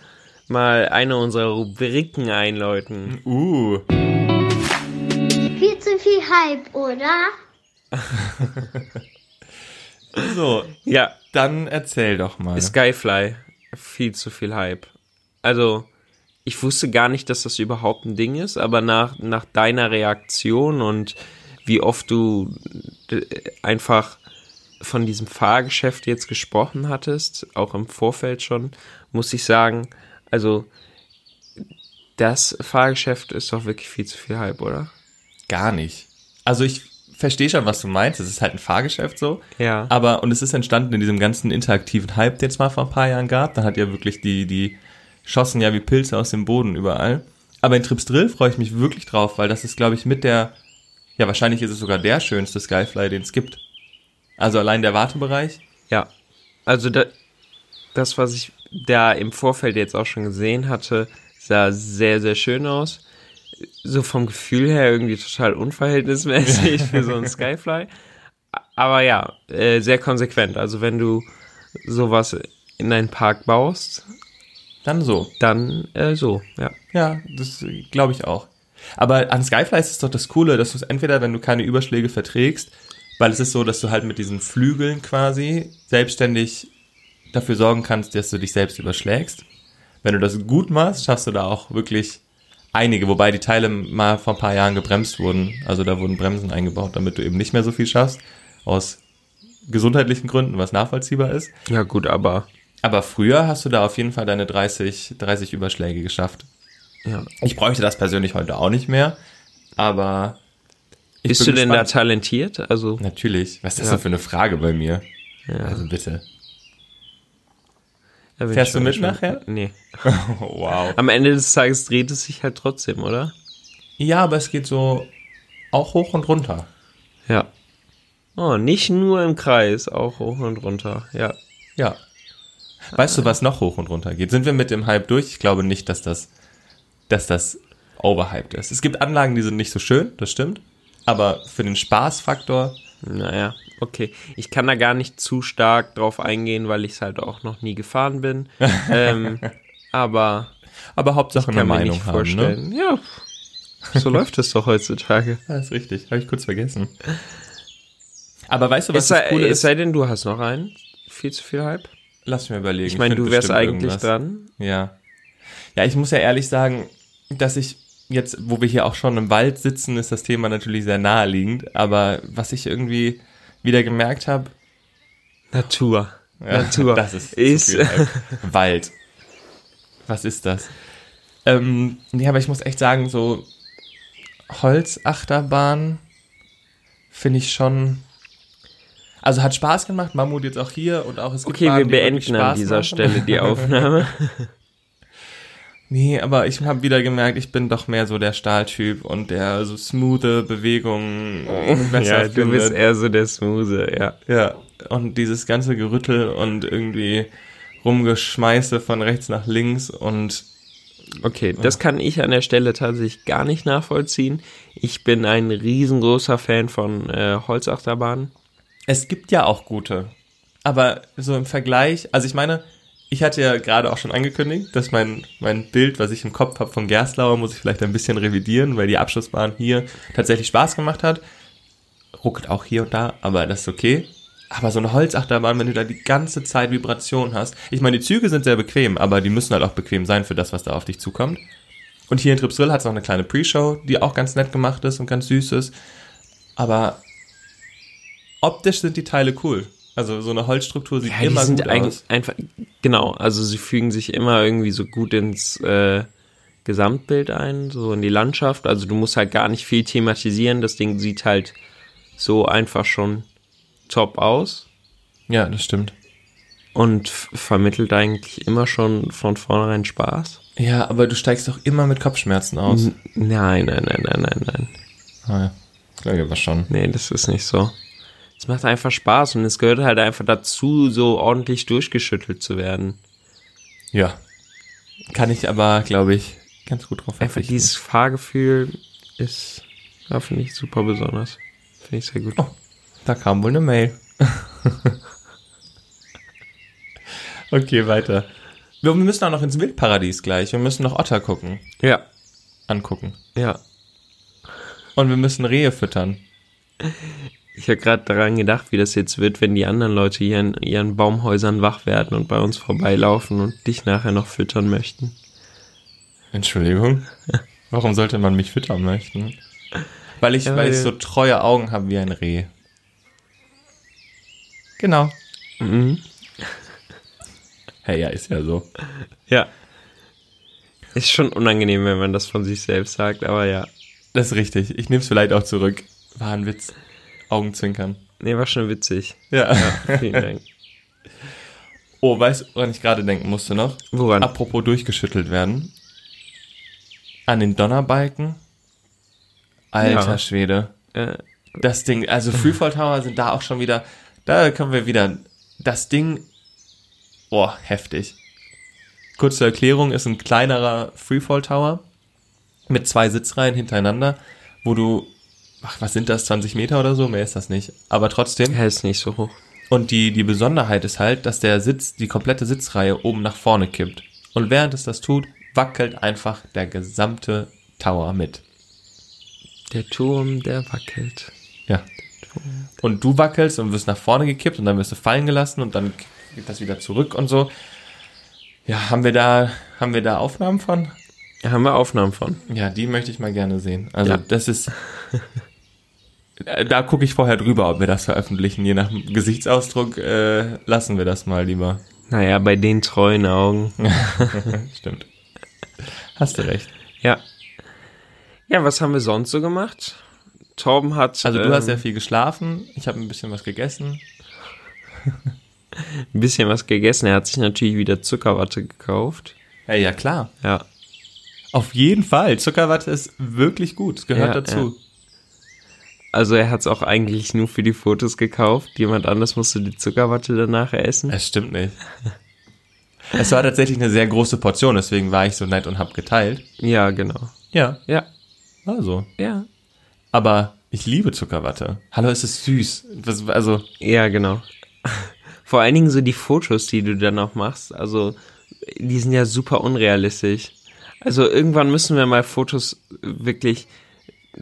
[SPEAKER 1] mal eine unserer Rubriken einläuten.
[SPEAKER 2] Uh.
[SPEAKER 3] Viel zu viel Hype, oder?
[SPEAKER 2] So,
[SPEAKER 1] Ja,
[SPEAKER 2] dann erzähl doch mal.
[SPEAKER 1] Skyfly, viel zu viel Hype. Also, ich wusste gar nicht, dass das überhaupt ein Ding ist, aber nach, nach deiner Reaktion und wie oft du äh, einfach von diesem Fahrgeschäft jetzt gesprochen hattest, auch im Vorfeld schon, muss ich sagen, also das Fahrgeschäft ist doch wirklich viel zu viel Hype, oder?
[SPEAKER 2] Gar nicht. Also ich verstehe schon, was du meinst. Es ist halt ein Fahrgeschäft so.
[SPEAKER 1] Ja.
[SPEAKER 2] Aber, und es ist entstanden in diesem ganzen interaktiven Hype, den es mal vor ein paar Jahren gab. Da hat ja wirklich die, die schossen ja wie Pilze aus dem Boden überall. Aber in Trips Drill freue ich mich wirklich drauf, weil das ist, glaube ich, mit der, ja, wahrscheinlich ist es sogar der schönste Skyfly, den es gibt. Also allein der Wartebereich.
[SPEAKER 1] Ja, also da, das, was ich da im Vorfeld jetzt auch schon gesehen hatte, sah sehr, sehr schön aus. So vom Gefühl her irgendwie total unverhältnismäßig für so einen Skyfly. Aber ja, äh, sehr konsequent. Also wenn du sowas in einen Park baust,
[SPEAKER 2] Dann so.
[SPEAKER 1] dann äh, so, ja.
[SPEAKER 2] Ja, das glaube ich auch. Aber an Skyfly ist es doch das Coole, dass du es entweder, wenn du keine Überschläge verträgst, weil es ist so, dass du halt mit diesen Flügeln quasi selbstständig dafür sorgen kannst, dass du dich selbst überschlägst. Wenn du das gut machst, schaffst du da auch wirklich einige, wobei die Teile mal vor ein paar Jahren gebremst wurden. Also da wurden Bremsen eingebaut, damit du eben nicht mehr so viel schaffst. Aus gesundheitlichen Gründen, was nachvollziehbar ist.
[SPEAKER 1] Ja gut, aber
[SPEAKER 2] Aber früher hast du da auf jeden Fall deine 30, 30 Überschläge geschafft.
[SPEAKER 1] ja.
[SPEAKER 2] Ich bräuchte das persönlich heute auch nicht mehr, aber
[SPEAKER 1] Bist du
[SPEAKER 2] bin
[SPEAKER 1] denn da
[SPEAKER 2] gespannt.
[SPEAKER 1] talentiert? Also
[SPEAKER 2] Natürlich. Was ist das
[SPEAKER 1] Ja.
[SPEAKER 2] denn für eine Frage bei mir?
[SPEAKER 1] Ja.
[SPEAKER 2] Also bitte. Fährst du mit
[SPEAKER 1] gespannt.
[SPEAKER 2] nachher?
[SPEAKER 1] Nee.
[SPEAKER 2] wow.
[SPEAKER 1] Am Ende des Tages dreht es sich halt trotzdem, oder?
[SPEAKER 2] Ja, aber es geht so auch hoch und runter.
[SPEAKER 1] Ja. Oh, nicht nur im Kreis, auch hoch und runter. Ja.
[SPEAKER 2] Ja. Weißt du, was noch hoch und runter geht? Sind wir mit dem Hype durch? Ich glaube nicht, dass das, dass das overhyped ist. Es gibt Anlagen, die sind nicht so schön, das stimmt. Aber für den Spaßfaktor,
[SPEAKER 1] Naja, okay. Ich kann da gar nicht zu stark drauf eingehen, weil ich es halt auch noch nie gefahren bin. ähm, aber
[SPEAKER 2] aber Hauptsache eine Meinung
[SPEAKER 1] nicht
[SPEAKER 2] haben, ne?
[SPEAKER 1] vorstellen. Ja. So läuft es doch heutzutage.
[SPEAKER 2] Ja, ist richtig. Habe ich kurz vergessen. Aber weißt du, was
[SPEAKER 1] Es sei,
[SPEAKER 2] das Coole
[SPEAKER 1] es
[SPEAKER 2] ist?
[SPEAKER 1] sei denn, du hast noch einen. Viel zu viel Hype.
[SPEAKER 2] Lass mich mal überlegen.
[SPEAKER 1] Ich meine, du wärst eigentlich
[SPEAKER 2] irgendwas.
[SPEAKER 1] dran.
[SPEAKER 2] Ja. Ja, ich muss ja ehrlich sagen, dass ich jetzt, wo wir hier auch schon im Wald sitzen, ist das Thema natürlich sehr naheliegend. Aber was ich irgendwie wieder gemerkt habe,
[SPEAKER 1] Natur.
[SPEAKER 2] ja,
[SPEAKER 1] Natur.
[SPEAKER 2] das ist,
[SPEAKER 1] ist.
[SPEAKER 2] Wald. Was ist das? Ähm, ja, aber ich muss echt sagen, so Holzachterbahn finde ich schon. Also hat Spaß gemacht, Mammut jetzt auch hier und auch es gibt
[SPEAKER 1] okay, wir
[SPEAKER 2] die wirklich
[SPEAKER 1] beenden an dieser
[SPEAKER 2] machen.
[SPEAKER 1] Stelle die Aufnahme.
[SPEAKER 2] Nee, aber ich habe wieder gemerkt, ich bin doch mehr so der Stahltyp und der so smoothe Bewegungen besser
[SPEAKER 1] ja, du bist eher so der Smoothie, ja.
[SPEAKER 2] Ja, und dieses ganze Gerüttel und irgendwie Rumgeschmeiße von rechts nach links und
[SPEAKER 1] Okay, das kann ich an der Stelle tatsächlich gar nicht nachvollziehen. Ich bin ein riesengroßer Fan von äh, Holzachterbahnen.
[SPEAKER 2] Es gibt ja auch gute. Aber so im Vergleich, also ich meine, ich hatte ja gerade auch schon angekündigt, dass mein, mein Bild, was ich im Kopf habe von Gerstlauer, muss ich vielleicht ein bisschen revidieren, weil die Abschlussbahn hier tatsächlich Spaß gemacht hat. Ruckt auch hier und da, aber das ist okay. Aber so eine Holzachterbahn, wenn du da die ganze Zeit Vibration hast. Ich meine, die Züge sind sehr bequem, aber die müssen halt auch bequem sein für das, was da auf dich zukommt. Und hier in Tripsdrill hat es noch eine kleine Pre-Show, die auch ganz nett gemacht ist und ganz süß ist. Aber optisch sind die Teile cool. Also so eine Holzstruktur sieht
[SPEAKER 1] Ja, die
[SPEAKER 2] immer
[SPEAKER 1] sind
[SPEAKER 2] gut aus.
[SPEAKER 1] einfach, genau, also sie fügen sich immer irgendwie so gut ins äh, Gesamtbild ein, so in die Landschaft. Also du musst halt gar nicht viel thematisieren. Das Ding sieht halt so einfach schon top aus
[SPEAKER 2] Ja, das stimmt.
[SPEAKER 1] und vermittelt eigentlich immer schon von vornherein Spaß.
[SPEAKER 2] Ja, aber du steigst doch immer mit Kopfschmerzen aus.
[SPEAKER 1] N- Nein, nein, nein, nein, nein, nein.
[SPEAKER 2] Ah, ja. Glaube ich aber schon.
[SPEAKER 1] Nee, das ist nicht so. Es macht einfach Spaß und es gehört halt einfach dazu, so ordentlich durchgeschüttelt zu werden.
[SPEAKER 2] Ja. Kann ich aber, glaube ich, ganz gut drauf
[SPEAKER 1] Einfach dieses Fahrgefühl ist, ja, finde ich super besonders. Finde ich sehr gut.
[SPEAKER 2] Oh, da kam wohl eine Mail. okay, weiter. Wir müssen auch noch ins Wildparadies gleich. Wir müssen noch Otter gucken,
[SPEAKER 1] Ja,
[SPEAKER 2] angucken.
[SPEAKER 1] ja.
[SPEAKER 2] Und wir müssen Rehe füttern.
[SPEAKER 1] Ich habe gerade daran gedacht, wie das jetzt wird, wenn die anderen Leute hier in ihren Baumhäusern wach werden und bei uns vorbeilaufen und dich nachher noch füttern möchten.
[SPEAKER 2] Entschuldigung. Warum sollte man mich füttern möchten? Weil ich,
[SPEAKER 1] Ja,
[SPEAKER 2] weil ich so treue Augen habe wie ein Reh. Genau.
[SPEAKER 1] Mhm.
[SPEAKER 2] Hey, ja, ist ja so.
[SPEAKER 1] Ja. Ist schon unangenehm, wenn man das von sich selbst sagt, aber ja.
[SPEAKER 2] Das ist richtig. Ich nehme es vielleicht auch zurück. War ein Witz. Augenzwinkern.
[SPEAKER 1] Nee, war schon witzig.
[SPEAKER 2] Ja.
[SPEAKER 1] Vielen Dank.
[SPEAKER 2] Oh, weißt du, woran ich gerade denken musste noch?
[SPEAKER 1] Woran?
[SPEAKER 2] Apropos durchgeschüttelt werden. An den Donnerbalken. Alter
[SPEAKER 1] Ja.
[SPEAKER 2] Schwede.
[SPEAKER 1] Äh,
[SPEAKER 2] Das Ding, also Freefall Tower sind da auch schon wieder, da kommen wir wieder, das Ding, oh, heftig. Kurze Erklärung, ist ein kleinerer Freefall Tower mit zwei Sitzreihen hintereinander, wo du, ach, was sind das, 20 Meter oder so, mehr ist das nicht, aber trotzdem.
[SPEAKER 1] er ist nicht so hoch.
[SPEAKER 2] Und die, die Besonderheit ist halt, dass der Sitz, die komplette Sitzreihe oben nach vorne kippt. Und während es das tut, wackelt einfach der gesamte Tower mit.
[SPEAKER 1] Der Turm, der wackelt.
[SPEAKER 2] Ja. Und du wackelst und wirst nach vorne gekippt und dann wirst du fallen gelassen und dann geht das wieder zurück und so. Ja, haben wir da, haben wir da Aufnahmen von?
[SPEAKER 1] Da haben wir Aufnahmen von.
[SPEAKER 2] Ja, die möchte ich mal gerne sehen. Also
[SPEAKER 1] Ja.
[SPEAKER 2] das ist, da gucke ich vorher drüber, ob wir das veröffentlichen. Je nach Gesichtsausdruck äh, lassen wir das mal lieber.
[SPEAKER 1] Naja, bei den treuen Augen.
[SPEAKER 2] Stimmt. Hast du recht.
[SPEAKER 1] Ja. Ja, was haben wir sonst so gemacht? Torben hat
[SPEAKER 2] Also du
[SPEAKER 1] ähm,
[SPEAKER 2] hast sehr viel geschlafen, ich habe ein bisschen was gegessen.
[SPEAKER 1] ein bisschen was gegessen. Er hat sich natürlich wieder Zuckerwatte gekauft.
[SPEAKER 2] Ja, ja klar.
[SPEAKER 1] Ja.
[SPEAKER 2] Auf jeden Fall. Zuckerwatte ist wirklich gut. Es gehört
[SPEAKER 1] Ja,
[SPEAKER 2] dazu.
[SPEAKER 1] Also er hat es auch eigentlich nur für die Fotos gekauft. Jemand anders musste die Zuckerwatte danach essen.
[SPEAKER 2] Es stimmt nicht. Es war tatsächlich eine sehr große Portion, deswegen war ich so nett und hab geteilt.
[SPEAKER 1] Ja, genau.
[SPEAKER 2] Ja,
[SPEAKER 1] Ja,
[SPEAKER 2] also.
[SPEAKER 1] ja.
[SPEAKER 2] Aber ich liebe Zuckerwatte. Hallo, es ist süß. Was, also,
[SPEAKER 1] Ja, genau. Vor allen Dingen so die Fotos, die du dann auch machst. Also, die sind ja super unrealistisch. Also, irgendwann müssen wir mal Fotos wirklich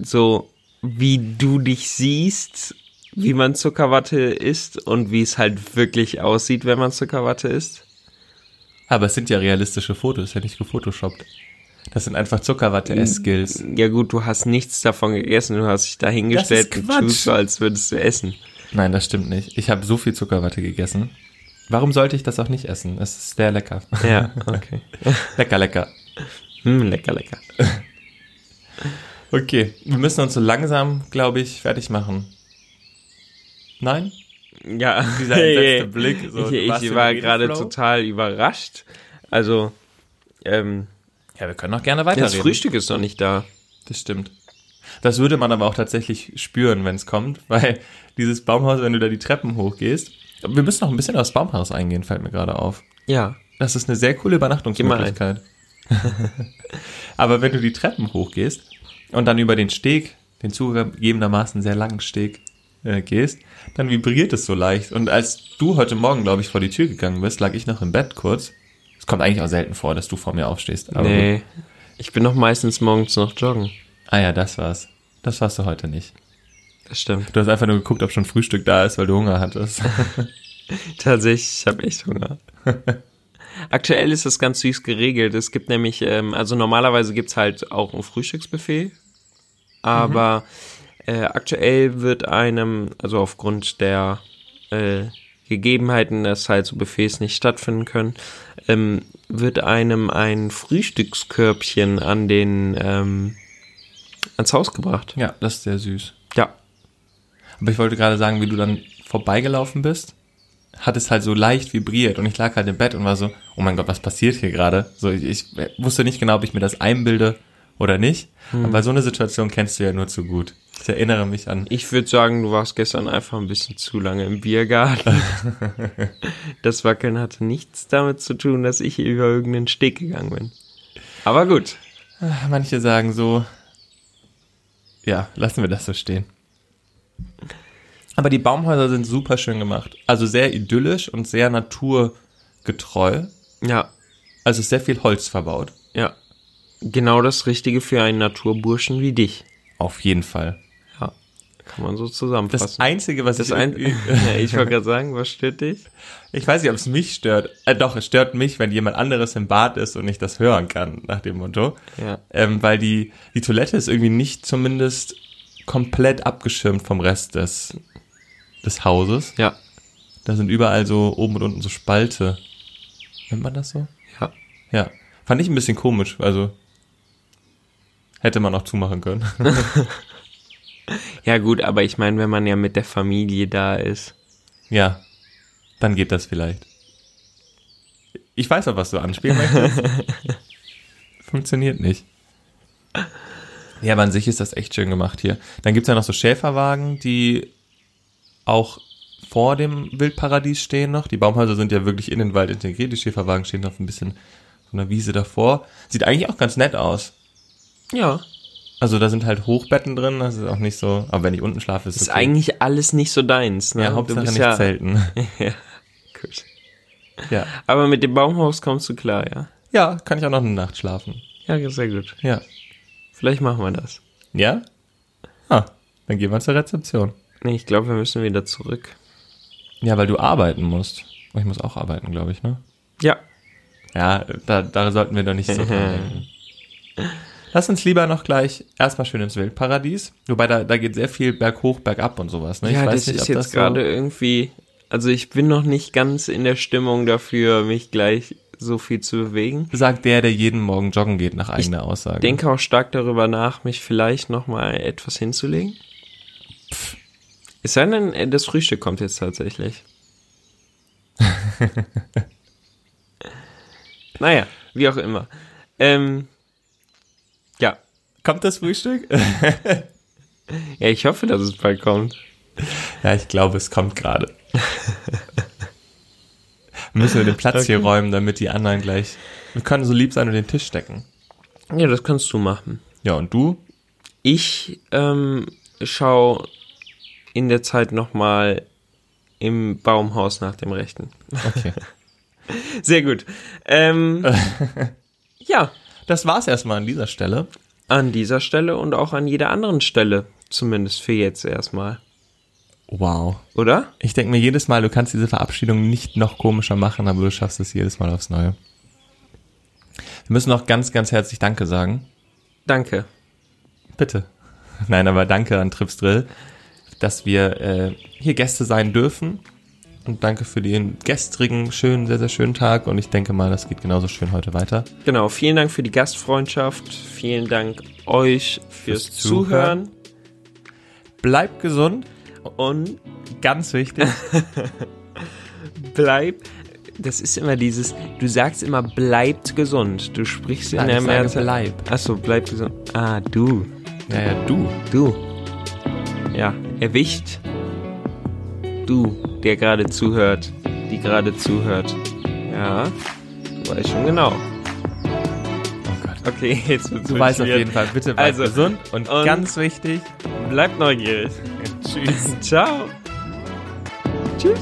[SPEAKER 1] so, wie du dich siehst, wie man Zuckerwatte isst und wie es halt wirklich aussieht, wenn man Zuckerwatte isst.
[SPEAKER 2] aber es sind ja realistische Fotos, ja nicht gefotoshoppt. Das sind einfach Zuckerwatte-Skills.
[SPEAKER 1] Ja gut, du hast nichts davon gegessen, du hast dich da hingestellt
[SPEAKER 2] Das ist
[SPEAKER 1] und tust so, als würdest du essen.
[SPEAKER 2] Nein, das stimmt nicht. Ich habe so viel Zuckerwatte gegessen. Warum sollte ich das auch nicht essen? Es ist sehr lecker.
[SPEAKER 1] Ja, okay.
[SPEAKER 2] lecker, lecker.
[SPEAKER 1] Hm, lecker, lecker.
[SPEAKER 2] Okay, wir müssen uns so langsam, glaube ich, fertig machen. Nein?
[SPEAKER 1] Ja,
[SPEAKER 2] Dieser entsetzte Blick, so,
[SPEAKER 1] ich ich war gerade total überrascht. Also, ähm,
[SPEAKER 2] Ja, wir können noch gerne
[SPEAKER 1] das
[SPEAKER 2] weiterreden.
[SPEAKER 1] Frühstück ist noch nicht da.
[SPEAKER 2] Das stimmt. Das würde man aber auch tatsächlich spüren, wenn es kommt, weil dieses Baumhaus, wenn du da die Treppen hochgehst, wir müssen noch ein bisschen aufs Baumhaus eingehen, fällt mir gerade auf.
[SPEAKER 1] Ja,
[SPEAKER 2] Das ist eine sehr coole Übernachtungsmöglichkeit. aber wenn du die Treppen hochgehst und dann über den Steg, den zugegebenermaßen sehr langen Steg, äh, gehst, dann vibriert es so leicht. Und als du heute Morgen, glaube ich, vor die Tür gegangen bist, lag ich noch im Bett kurz. Es kommt eigentlich auch selten vor, dass du vor mir aufstehst. Aber gut.
[SPEAKER 1] nee. Ich bin doch meistens morgens noch joggen.
[SPEAKER 2] Ah ja, das war's. Das warst du heute nicht.
[SPEAKER 1] Das stimmt.
[SPEAKER 2] Du hast einfach nur geguckt, ob schon Frühstück da ist, weil du Hunger hattest.
[SPEAKER 1] Tatsächlich, ich habe echt Hunger. Aktuell ist das ganz süß geregelt. Es gibt nämlich, ähm, also normalerweise gibt's halt auch ein Frühstücksbuffet, aber äh, aktuell wird einem, also aufgrund der äh, Gegebenheiten, dass halt so Buffets nicht stattfinden können, ähm, wird einem ein Frühstückskörbchen an den ähm, ans Haus gebracht.
[SPEAKER 2] Ja, das ist sehr süß.
[SPEAKER 1] Ja.
[SPEAKER 2] Aber ich wollte gerade sagen, wie du dann vorbeigelaufen bist, hat es halt so leicht vibriert und ich lag halt im Bett und war so, oh mein Gott, was passiert hier gerade? So, ich, ich wusste nicht genau, ob ich mir das einbilde oder nicht. Aber so eine Situation kennst du ja nur zu gut. Ich erinnere mich an.
[SPEAKER 1] Ich würde sagen, du warst gestern einfach ein bisschen zu lange im Biergarten. das Wackeln hatte nichts damit zu tun, dass ich über irgendeinen Steg gegangen bin. Aber gut.
[SPEAKER 2] Manche sagen so, ja, lassen wir das so stehen. Aber die Baumhäuser sind super schön gemacht. Also sehr idyllisch und sehr naturgetreu.
[SPEAKER 1] Ja,
[SPEAKER 2] Also ist sehr viel Holz verbaut.
[SPEAKER 1] ja. Genau das Richtige für einen Naturburschen wie dich.
[SPEAKER 2] Auf jeden Fall.
[SPEAKER 1] Ja. Kann man so
[SPEAKER 2] Das
[SPEAKER 1] zusammenfassen.
[SPEAKER 2] Einzige, was
[SPEAKER 1] Das
[SPEAKER 2] ich
[SPEAKER 1] ein, ja, ich wollte gerade sagen, was stört dich?
[SPEAKER 2] Ich weiß nicht, ob es mich stört. Äh, doch, es stört mich, wenn jemand anderes im Bad ist und ich das hören kann, nach dem Motto.
[SPEAKER 1] Ja.
[SPEAKER 2] Ähm, weil die, die Toilette ist irgendwie nicht zumindest komplett abgeschirmt vom Rest des, des Hauses.
[SPEAKER 1] Ja.
[SPEAKER 2] Da sind überall so oben und unten so Spalte. Nennt man das so?
[SPEAKER 1] Ja.
[SPEAKER 2] Ja. Fand ich ein bisschen komisch. Also hätte man auch zumachen können.
[SPEAKER 1] Ja, gut, aber ich meine, wenn man ja mit der Familie da ist.
[SPEAKER 2] ja. Dann geht das vielleicht. Ich weiß auch, was du anspielen möchtest. Funktioniert nicht. Ja, aber an sich ist das echt schön gemacht hier. Dann gibt's ja noch so Schäferwagen, die auch vor dem Wildparadies stehen noch. Die Baumhäuser sind ja wirklich in den Wald integriert. Die Schäferwagen stehen auf ein bisschen so einer Wiese davor. Sieht eigentlich auch ganz nett aus.
[SPEAKER 1] Ja.
[SPEAKER 2] Also da sind halt Hochbetten drin, das ist auch nicht so, aber wenn ich unten schlafe, ist
[SPEAKER 1] Ist
[SPEAKER 2] okay.
[SPEAKER 1] eigentlich alles nicht so deins, ne?
[SPEAKER 2] ja, Hauptsache nicht
[SPEAKER 1] ja,
[SPEAKER 2] zelten.
[SPEAKER 1] Ja, gut.
[SPEAKER 2] Ja.
[SPEAKER 1] Aber mit dem Baumhaus kommst du klar, ja?
[SPEAKER 2] ja, kann ich auch noch eine Nacht schlafen.
[SPEAKER 1] Ja, sehr gut.
[SPEAKER 2] Ja.
[SPEAKER 1] Vielleicht machen wir das.
[SPEAKER 2] Ja? Ah, dann gehen wir zur Rezeption.
[SPEAKER 1] Nee, ich glaube, wir müssen wieder zurück.
[SPEAKER 2] Ja, weil du arbeiten musst. Ich muss auch arbeiten, glaube ich, ne?
[SPEAKER 1] Ja.
[SPEAKER 2] Ja, da, da sollten wir doch nicht so dran denken. Lass uns lieber noch gleich erstmal schön ins Wildparadies. Wobei da, da geht sehr viel berghoch, bergab und sowas. Ne?
[SPEAKER 1] ja,
[SPEAKER 2] ich weiß
[SPEAKER 1] das
[SPEAKER 2] nicht,
[SPEAKER 1] ist
[SPEAKER 2] ob
[SPEAKER 1] jetzt
[SPEAKER 2] das so-
[SPEAKER 1] gerade irgendwie. Also ich bin noch nicht ganz in der Stimmung dafür, mich gleich so viel zu bewegen.
[SPEAKER 2] Sagt der, der jeden Morgen joggen geht, nach eigener Aussage.
[SPEAKER 1] Denke auch stark darüber nach, mich vielleicht noch mal etwas hinzulegen. Es sei denn, das Frühstück kommt jetzt tatsächlich. naja, wie auch immer. Ähm.
[SPEAKER 2] Kommt das Frühstück?
[SPEAKER 1] ja, ich hoffe, dass es bald kommt.
[SPEAKER 2] ja, ich glaube, es kommt gerade. Müssen wir den Platz hier räumen, damit die anderen gleich. Wir können so lieb sein und den Tisch decken.
[SPEAKER 1] Ja, das kannst du machen.
[SPEAKER 2] Ja, und du?
[SPEAKER 1] Ich ähm, schau in der Zeit noch mal im Baumhaus nach dem Rechten.
[SPEAKER 2] Okay.
[SPEAKER 1] Sehr gut. Ähm, ja,
[SPEAKER 2] Das war's erstmal an dieser Stelle.
[SPEAKER 1] An dieser Stelle und auch an jeder anderen Stelle, zumindest für jetzt erstmal.
[SPEAKER 2] Wow.
[SPEAKER 1] Oder?
[SPEAKER 2] Ich denke mir jedes Mal, du kannst diese Verabschiedung nicht noch komischer machen, aber du schaffst es jedes Mal aufs Neue. Wir müssen noch ganz, ganz herzlich Danke sagen.
[SPEAKER 1] Danke.
[SPEAKER 2] Bitte. Nein, aber danke an Trips Drill, dass wir äh, hier Gäste sein dürfen. Und danke für den gestrigen, schönen, sehr, sehr schönen Tag. Und ich denke mal, das geht genauso schön heute weiter.
[SPEAKER 1] Genau, vielen Dank für die Gastfreundschaft. Vielen Dank euch fürs,
[SPEAKER 2] Fürs
[SPEAKER 1] Zuhören.
[SPEAKER 2] Bleibt gesund.
[SPEAKER 1] Und
[SPEAKER 2] Ganz wichtig.
[SPEAKER 1] bleib. Das ist immer dieses, du sagst immer, bleibt gesund. Du sprichst in
[SPEAKER 2] Nein,
[SPEAKER 1] der
[SPEAKER 2] ich sage,
[SPEAKER 1] Mehrzahl.
[SPEAKER 2] bleib.
[SPEAKER 1] Achso, bleib gesund. Ah, du.
[SPEAKER 2] ja, ja, du.
[SPEAKER 1] Du. Ja, erwischt. Du, der gerade zuhört. Die gerade zuhört. Ja, du weißt schon genau.
[SPEAKER 2] Oh Gott.
[SPEAKER 1] Okay, jetzt wird's
[SPEAKER 2] Du weißt auf jeden Fall, bitte bleib
[SPEAKER 1] Also,
[SPEAKER 2] gesund. Und,
[SPEAKER 1] und-
[SPEAKER 2] ganz wichtig,
[SPEAKER 1] Bleibt neugierig.
[SPEAKER 2] tschüss.
[SPEAKER 1] Ciao. Tschüss.